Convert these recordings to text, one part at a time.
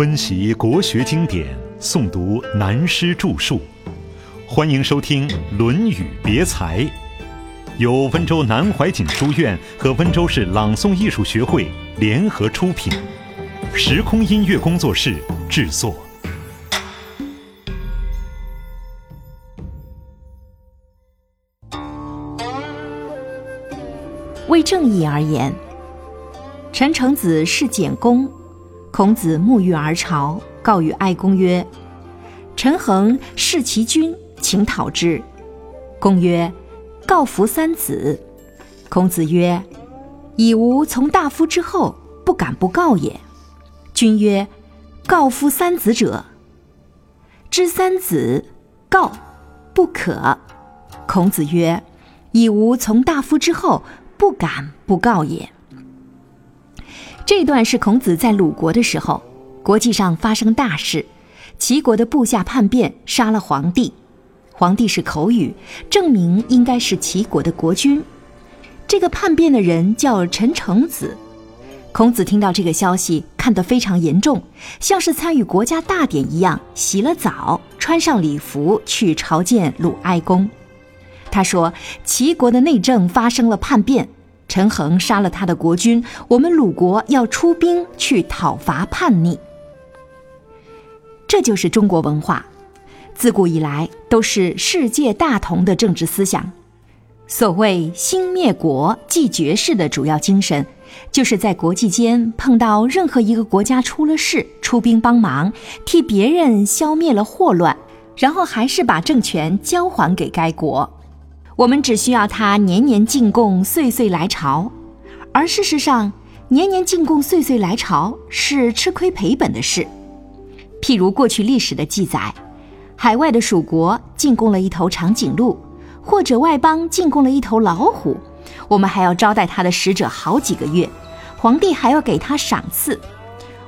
温习国学经典，诵读南师著述，欢迎收听《论语别裁》，由温州南怀瑾书院和温州市朗诵艺术学会联合出品，时空音乐工作室制作。为正义而言，陈成子是简公。孔子沐浴而朝，告与哀公曰：“陈恒弑其君，请讨之。”公曰：“告夫三子。”孔子曰：“以吾从大夫之后，不敢不告也。”君曰：“告夫三子者，知三子，告不可。”孔子曰：“以吾从大夫之后，不敢不告也。”这段是孔子在鲁国的时候，国际上发生大事，齐国的部下叛变，杀了皇帝。皇帝是口语，证明应该是齐国的国君。这个叛变的人叫陈成子。孔子听到这个消息，看得非常严重，像是参与国家大典一样，洗了澡，穿上礼服去朝见鲁哀公。他说：“齐国的内政发生了叛变。”陈恒杀了他的国君，我们鲁国要出兵去讨伐叛逆。这就是中国文化，自古以来都是世界大同的政治思想。所谓兴灭国、继绝世的主要精神，就是在国际间碰到任何一个国家出了事，出兵帮忙，替别人消灭了祸乱，然后还是把政权交还给该国。我们只需要他年年进贡、岁岁来朝，而事实上，年年进贡、岁岁来朝是吃亏赔本的事。譬如过去历史的记载，海外的蜀国进贡了一头长颈鹿，或者外邦进贡了一头老虎，我们还要招待他的使者好几个月，皇帝还要给他赏赐。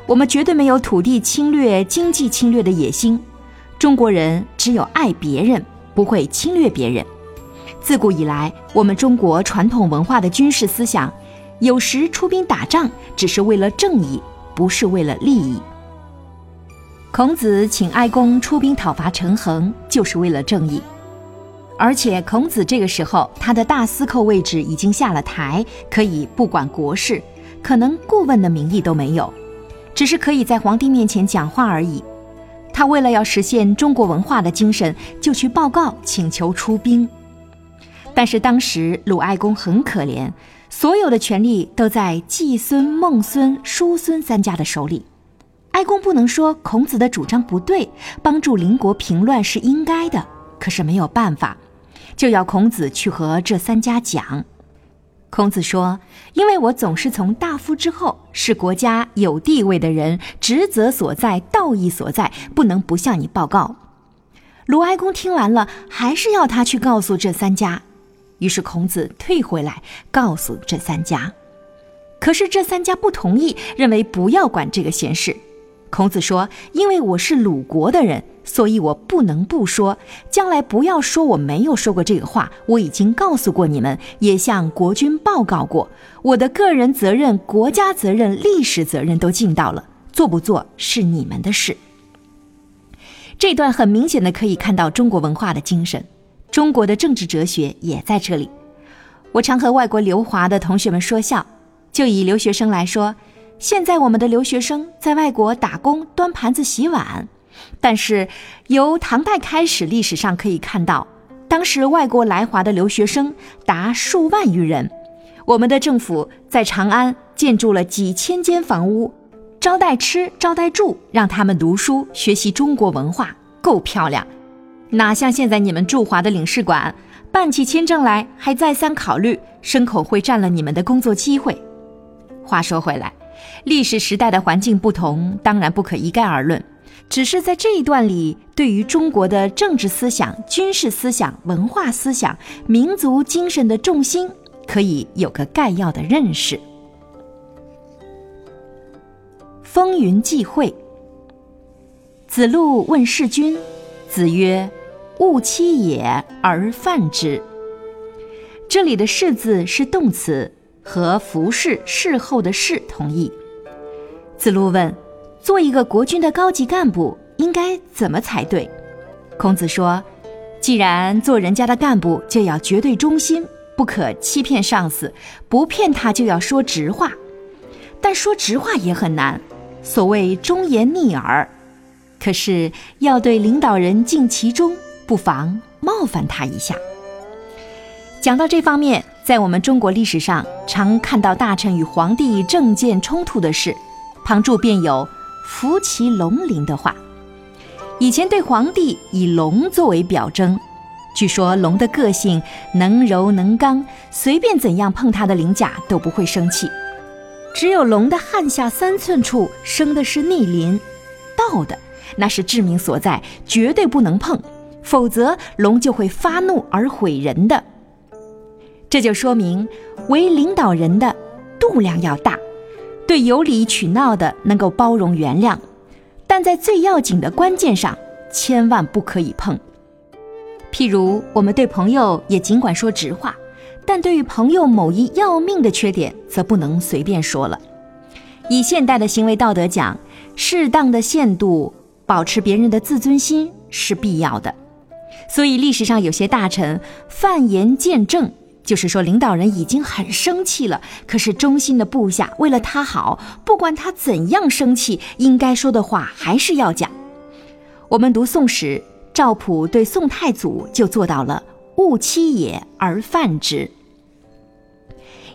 我们绝对没有土地侵略、经济侵略的野心。中国人只有爱别人，不会侵略别人。自古以来，我们中国传统文化的军事思想，有时出兵打仗只是为了正义，不是为了利益。孔子请哀公出兵讨伐陈恒，就是为了正义。而且，孔子这个时候他的大司寇位置已经下了台，可以不管国事，可能顾问的名义都没有，只是可以在皇帝面前讲话而已。他为了要实现中国文化的精神，就去报告请求出兵。但是当时鲁哀公很可怜，所有的权力都在季孙、孟孙、叔孙三家的手里。哀公不能说孔子的主张不对，帮助邻国平乱是应该的，可是没有办法，就要孔子去和这三家讲。孔子说：“因为我总是从大夫之后，是国家有地位的人，职责所在、道义所在，不能不向你报告。”鲁哀公听完了，还是要他去告诉这三家。于是孔子退回来，告诉这三家。可是这三家不同意，认为不要管这个闲事。孔子说：“因为我是鲁国的人，所以我不能不说。将来不要说我没有说过这个话。我已经告诉过你们，也向国君报告过。我的个人责任、国家责任、历史责任都尽到了，做不做是你们的事。”这段很明显的可以看到中国文化的精神。中国的政治哲学也在这里。我常和外国留华的同学们说笑，就以留学生来说，现在我们的留学生在外国打工、端盘子、洗碗，但是由唐代开始，历史上可以看到，当时外国来华的留学生达数万余人。我们的政府在长安建筑了几千间房屋，招待吃、招待住，让他们读书学习中国文化，够漂亮。哪像现在你们驻华的领事馆办起签证来还再三考虑，牲口会占了你们的工作机会。话说回来，历史时代的环境不同，当然不可一概而论。只是在这一段里，对于中国的政治思想、军事思想、文化思想、民族精神的重心，可以有个概要的认识。风云际会，子路问世君，子曰。勿欺也而犯之。这里的“是”字是动词，和服侍、侍候的“侍”同义。子路问：“做一个国君的高级干部应该怎么才对？孔子说：“既然做人家的干部，就要绝对忠心，不可欺骗上司，不骗他就要说直话。但说直话也很难，所谓忠言逆耳。可是要对领导人尽其忠，不妨冒犯他一下。”讲到这方面，在我们中国历史上常看到大臣与皇帝政见冲突的事，旁注便有“扶其龙鳞”的话。以前对皇帝以龙作为表征，据说龙的个性能柔能刚，随便怎样碰它的鳞甲都不会生气。只有龙的汗下三寸处生的是逆鳞，倒的那是致命所在，绝对不能碰，否则龙就会发怒而毁人的。这就说明，为领导人的度量要大，对有理取闹的能够包容原谅，但在最要紧的关键上，千万不可以碰。譬如，我们对朋友也尽管说直话，但对于朋友某一要命的缺点，则不能随便说了。以现代的行为道德讲，适当的限度，保持别人的自尊心是必要的。所以，历史上有些大臣犯言见正。就是说，领导人已经很生气了，可是忠心的部下为了他好，不管他怎样生气，应该说的话还是要讲。我们读《宋史》，赵普对宋太祖就做到了“勿欺也而犯之”。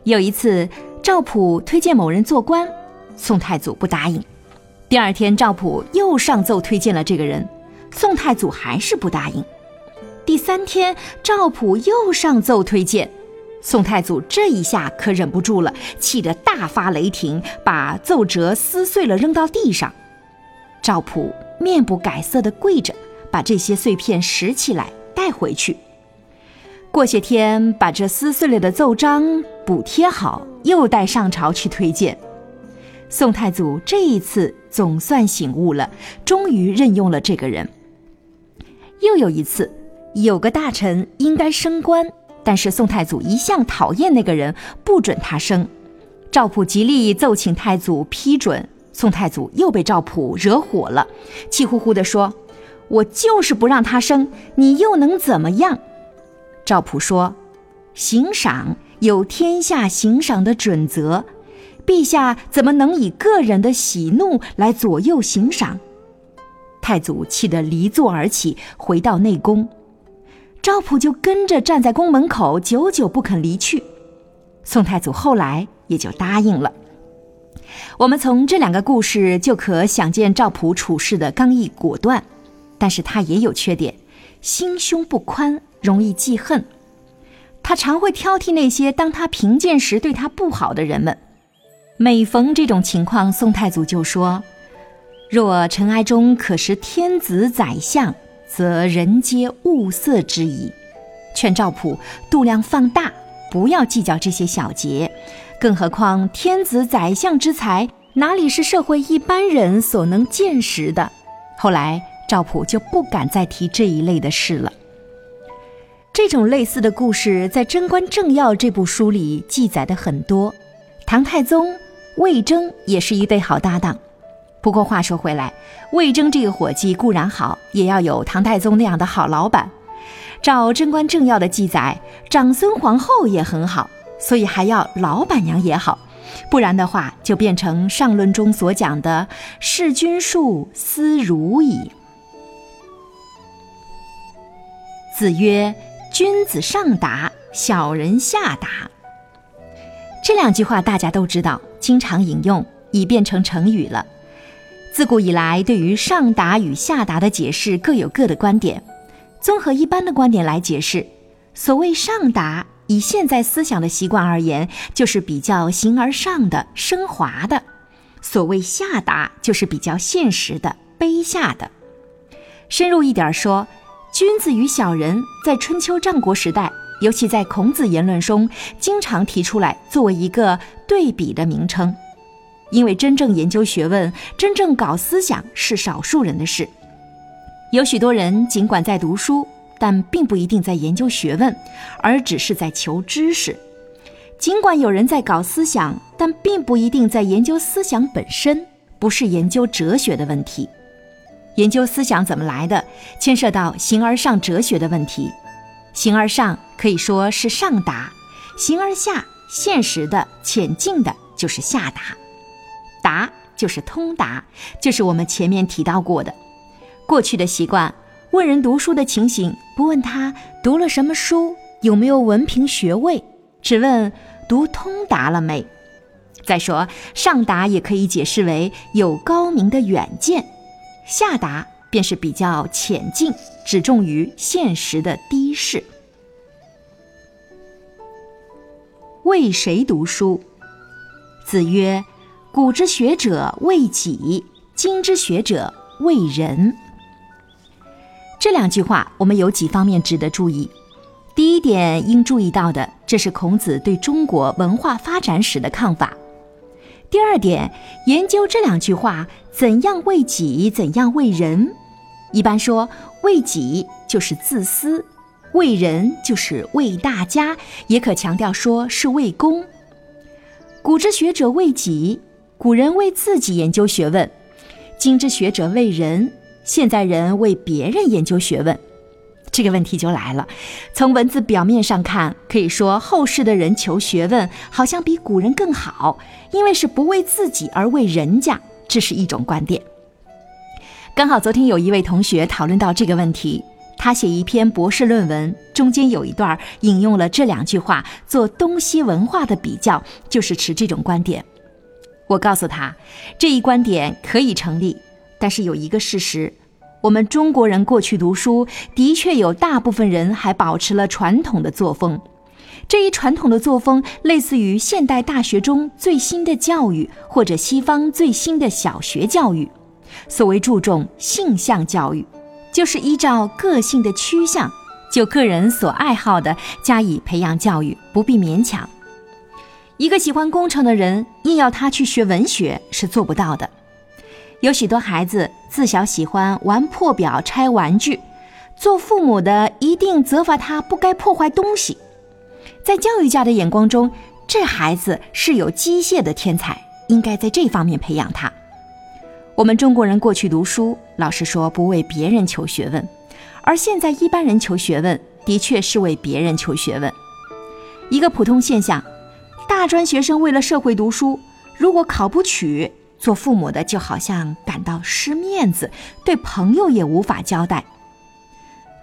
有一次，赵普推荐某人做官，宋太祖不答应。第二天，赵普又上奏推荐了这个人，宋太祖还是不答应。第三天，赵普又上奏推荐。宋太祖这一下可忍不住了，气得大发雷霆，把奏折撕碎了扔到地上。赵普面不改色地跪着，把这些碎片拾起来带回去。过些天，把这撕碎了的奏章补贴好，又带上朝去推荐。宋太祖这一次总算醒悟了，终于任用了这个人。又有一次，有个大臣应该升官。但是宋太祖一向讨厌那个人，不准他升。赵普极力奏请太祖批准，宋太祖又被赵普惹火了，气呼呼地说：“我就是不让他升，你又能怎么样？”赵普说：“行赏有天下行赏的准则，陛下怎么能以个人的喜怒来左右行赏？”太祖气得离座而起，回到内宫。赵普就跟着站在宫门口，久久不肯离去。宋太祖后来也就答应了。我们从这两个故事就可想见赵普处事的刚毅果断，但是他也有缺点，心胸不宽，容易记恨。他常会挑剔那些当他贫贱时对他不好的人们。每逢这种情况，宋太祖就说：“若尘埃中可识天子宰相。”则人皆物色之矣。劝赵普度量放大，不要计较这些小节。更何况天子宰相之才，哪里是社会一般人所能见识的？后来赵普就不敢再提这一类的事了。这种类似的故事在《贞观政要》这部书里记载的很多。唐太宗、魏征也是一对好搭档。不过话说回来，魏征这个伙计固然好，也要有唐太宗那样的好老板。照《贞观政要》的记载，长孙皇后也很好，所以还要老板娘也好，不然的话就变成上论中所讲的“事君术，思如矣”。子曰：“君子上达，小人下达。”这两句话大家都知道，经常引用，已变成成语了。自古以来，对于上达与下达的解释各有各的观点。综合一般的观点来解释，所谓上达，以现在思想的习惯而言，就是比较形而上的、升华的；所谓下达，就是比较现实的、卑下的。深入一点说，君子与小人，在春秋战国时代，尤其在孔子言论中，经常提出来作为一个对比的名称。因为真正研究学问、真正搞思想是少数人的事，有许多人尽管在读书，但并不一定在研究学问，而只是在求知识；尽管有人在搞思想，但并不一定在研究思想本身。不是研究哲学的问题。研究思想怎么来的，牵涉到形而上哲学的问题。形而上可以说是上达，形而下现实的、浅近的，就是下达。达就是通达，就是我们前面提到过的。过去的习惯，问人读书的情形，不问他读了什么书，有没有文凭学位，只问读通达了没。再说上达也可以解释为有高明的远见。下达便是比较浅近，只重于现实的低视。为谁读书？子曰：“古之学者为己，今之学者为人。”这两句话，我们有几方面值得注意。第一点应注意到的，这是孔子对中国文化发展史的看法。第二点，研究这两句话，怎样为己，怎样为人。一般说，为己就是自私，为人就是为大家，也可强调说是为公。古之学者为己，古人为自己研究学问；今之学者为人，现在人为别人研究学问。这个问题就来了。从文字表面上看，可以说后世的人求学问好像比古人更好，因为是不为自己而为人家，这是一种观点。刚好昨天有一位同学讨论到这个问题，他写一篇博士论文，中间有一段引用了这两句话做东西文化的比较，就是持这种观点。我告诉他，这一观点可以成立，但是有一个事实。我们中国人过去读书，的确有大部分人还保持了传统的作风。这一传统的作风，类似于现代大学中最新的教育，或者西方最新的小学教育。所谓注重性向教育，就是依照个性的趋向，就个人所爱好的加以培养教育，不必勉强。一个喜欢工程的人，硬要他去学文学，是做不到的。有许多孩子自小喜欢玩破表、拆玩具，做父母的一定责罚他不该破坏东西。在教育家的眼光中，这孩子是有机械的天才，应该在这方面培养他。我们中国人过去读书，老实说不为别人求学问，而现在一般人求学问，的确是为别人求学问。一个普通现象，大专学生为了社会读书，如果考不取。做父母的就好像感到失面子，对朋友也无法交代。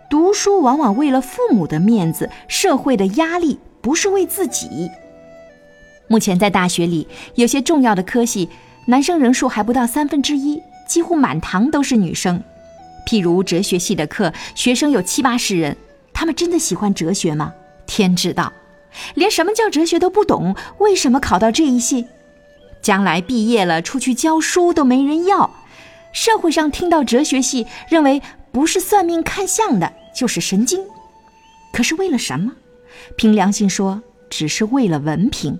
读书往往为了父母的面子，社会的压力，不是为自己。目前在大学里，有些重要的科系，男生人数还不到三分之一，几乎满堂都是女生。譬如哲学系的课，学生有七八十人，他们真的喜欢哲学吗？天知道，连什么叫哲学都不懂，为什么考到这一系？将来毕业了，出去教书都没人要。社会上听到哲学系，认为不是算命看相的，就是神经。可是为了什么？凭良心说，只是为了文凭。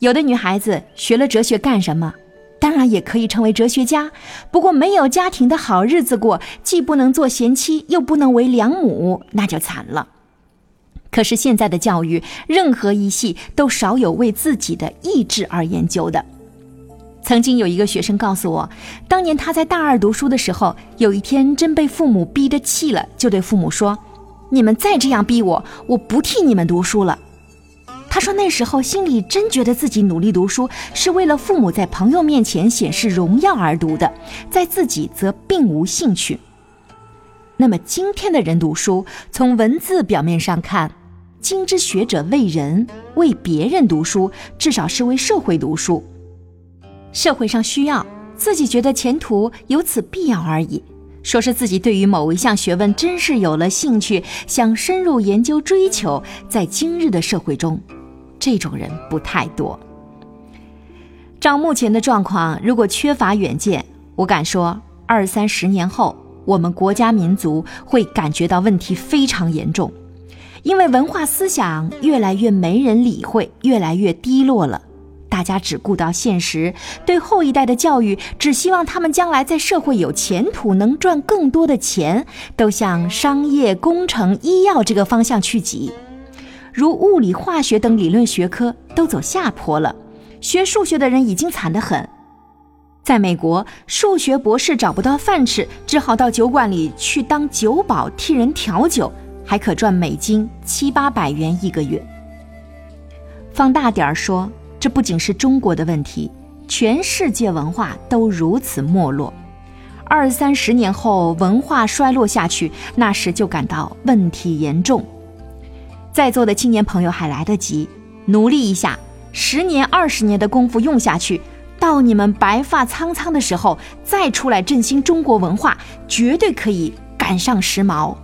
有的女孩子学了哲学干什么？当然也可以成为哲学家，不过没有家庭的好日子过，既不能做贤妻，又不能为良母，那就惨了。可是现在的教育，任何一系都少有为自己的意志而研究的。曾经有一个学生告诉我，当年他在大二读书的时候，有一天真被父母逼得气了，就对父母说：“你们再这样逼我，我不替你们读书了。”他说那时候心里真觉得自己努力读书是为了父母在朋友面前显示荣耀而读的，在自己则并无兴趣。那么今天的人读书，从文字表面上看。今之学者为人，为别人读书，至少是为社会读书。社会上需要，自己觉得前途有此必要而已。说是自己对于某一项学问真是有了兴趣，想深入研究追求，在今日的社会中，这种人不太多。照目前的状况，如果缺乏远见，我敢说，二三十年后，我们国家民族会感觉到问题非常严重。因为文化思想越来越没人理会，越来越低落了。大家只顾到现实，对后一代的教育只希望他们将来在社会有前途，能赚更多的钱，都向商业、工程、医药这个方向去挤。如物理、化学等理论学科都走下坡了，学数学的人已经惨得很。在美国，数学博士找不到饭吃，只好到酒馆里去当酒保，替人调酒，还可赚美金七八百元一个月。放大点儿说，这不仅是中国的问题，全世界文化都如此没落。二三十年后，文化衰落下去，那时就感到问题严重。在座的青年朋友还来得及，努力一下，十年二十年的功夫用下去。到你们白发苍苍的时候，再出来振兴中国文化，绝对可以赶上时髦。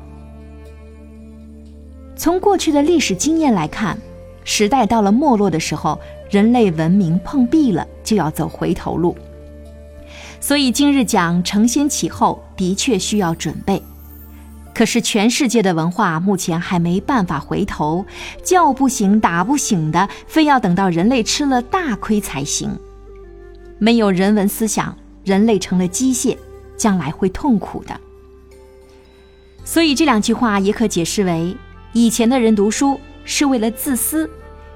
从过去的历史经验来看，时代到了没落的时候，人类文明碰壁了，就要走回头路。所以今日讲承先启后，的确需要准备。可是全世界的文化目前还没办法回头，叫不醒打不醒的，非要等到人类吃了大亏才行。没有人文思想，人类成了机械，将来会痛苦的。所以这两句话也可解释为：以前的人读书是为了自私，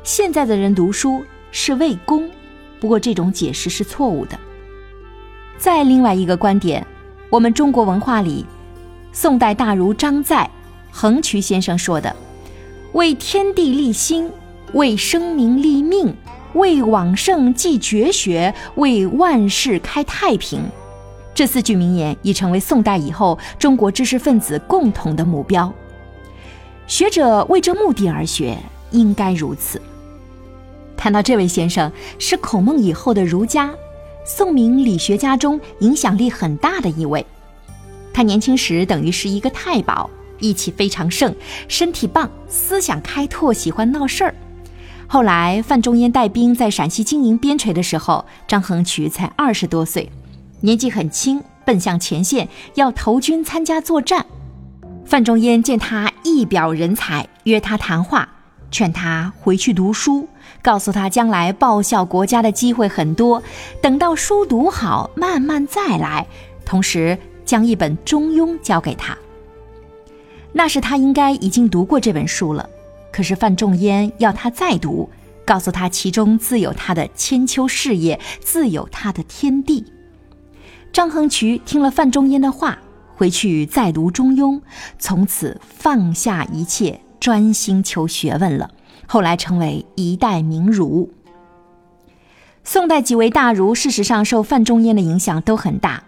现在的人读书是为公。不过这种解释是错误的。再另外一个观点，我们中国文化里，宋代大儒张载、横渠先生说的：“为天地立心，为生民立命。”为往圣继绝学，为万世开太平，这四句名言已成为宋代以后中国知识分子共同的目标。学者为这目的而学，应该如此。谈到这位先生，是孔孟以后的儒家、宋明理学家中影响力很大的一位。他年轻时等于是一个太保，义气非常盛，身体棒，思想开拓，喜欢闹事儿。后来，范仲淹带兵在陕西经营边陲的时候，张衡渠才二十多岁，年纪很轻，奔向前线要投军参加作战。范仲淹见他一表人才，约他谈话，劝他回去读书，告诉他将来报效国家的机会很多，等到书读好，慢慢再来。同时，将一本《中庸》交给他。那时他应该已经读过这本书了。可是范仲淹要他再读，告诉他其中自有他的千秋事业，自有他的天地。张衡渠听了范仲淹的话，回去再读《中庸》，从此放下一切，专心求学问了。后来成为一代名儒。宋代几位大儒，事实上受范仲淹的影响都很大。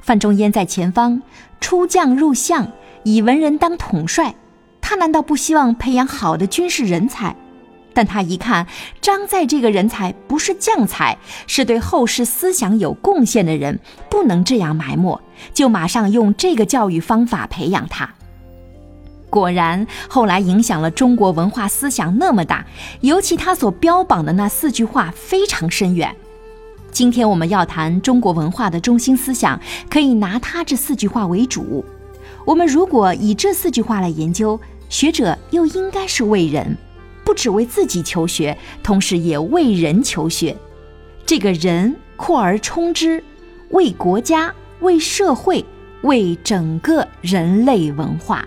范仲淹在前方出将入相，以文人当统帅。他难道不希望培养好的军事人才？但他一看张载这个人才不是将才，是对后世思想有贡献的人，不能这样埋没，就马上用这个教育方法培养他。果然，后来影响了中国文化思想那么大，尤其他所标榜的那四句话非常深远。今天我们要谈中国文化的中心思想，可以拿他这四句话为主。我们如果以这四句话来研究，学者又应该是为人，不只为自己求学，同时也为人求学。这个人扩而充之，为国家、为社会、为整个人类文化。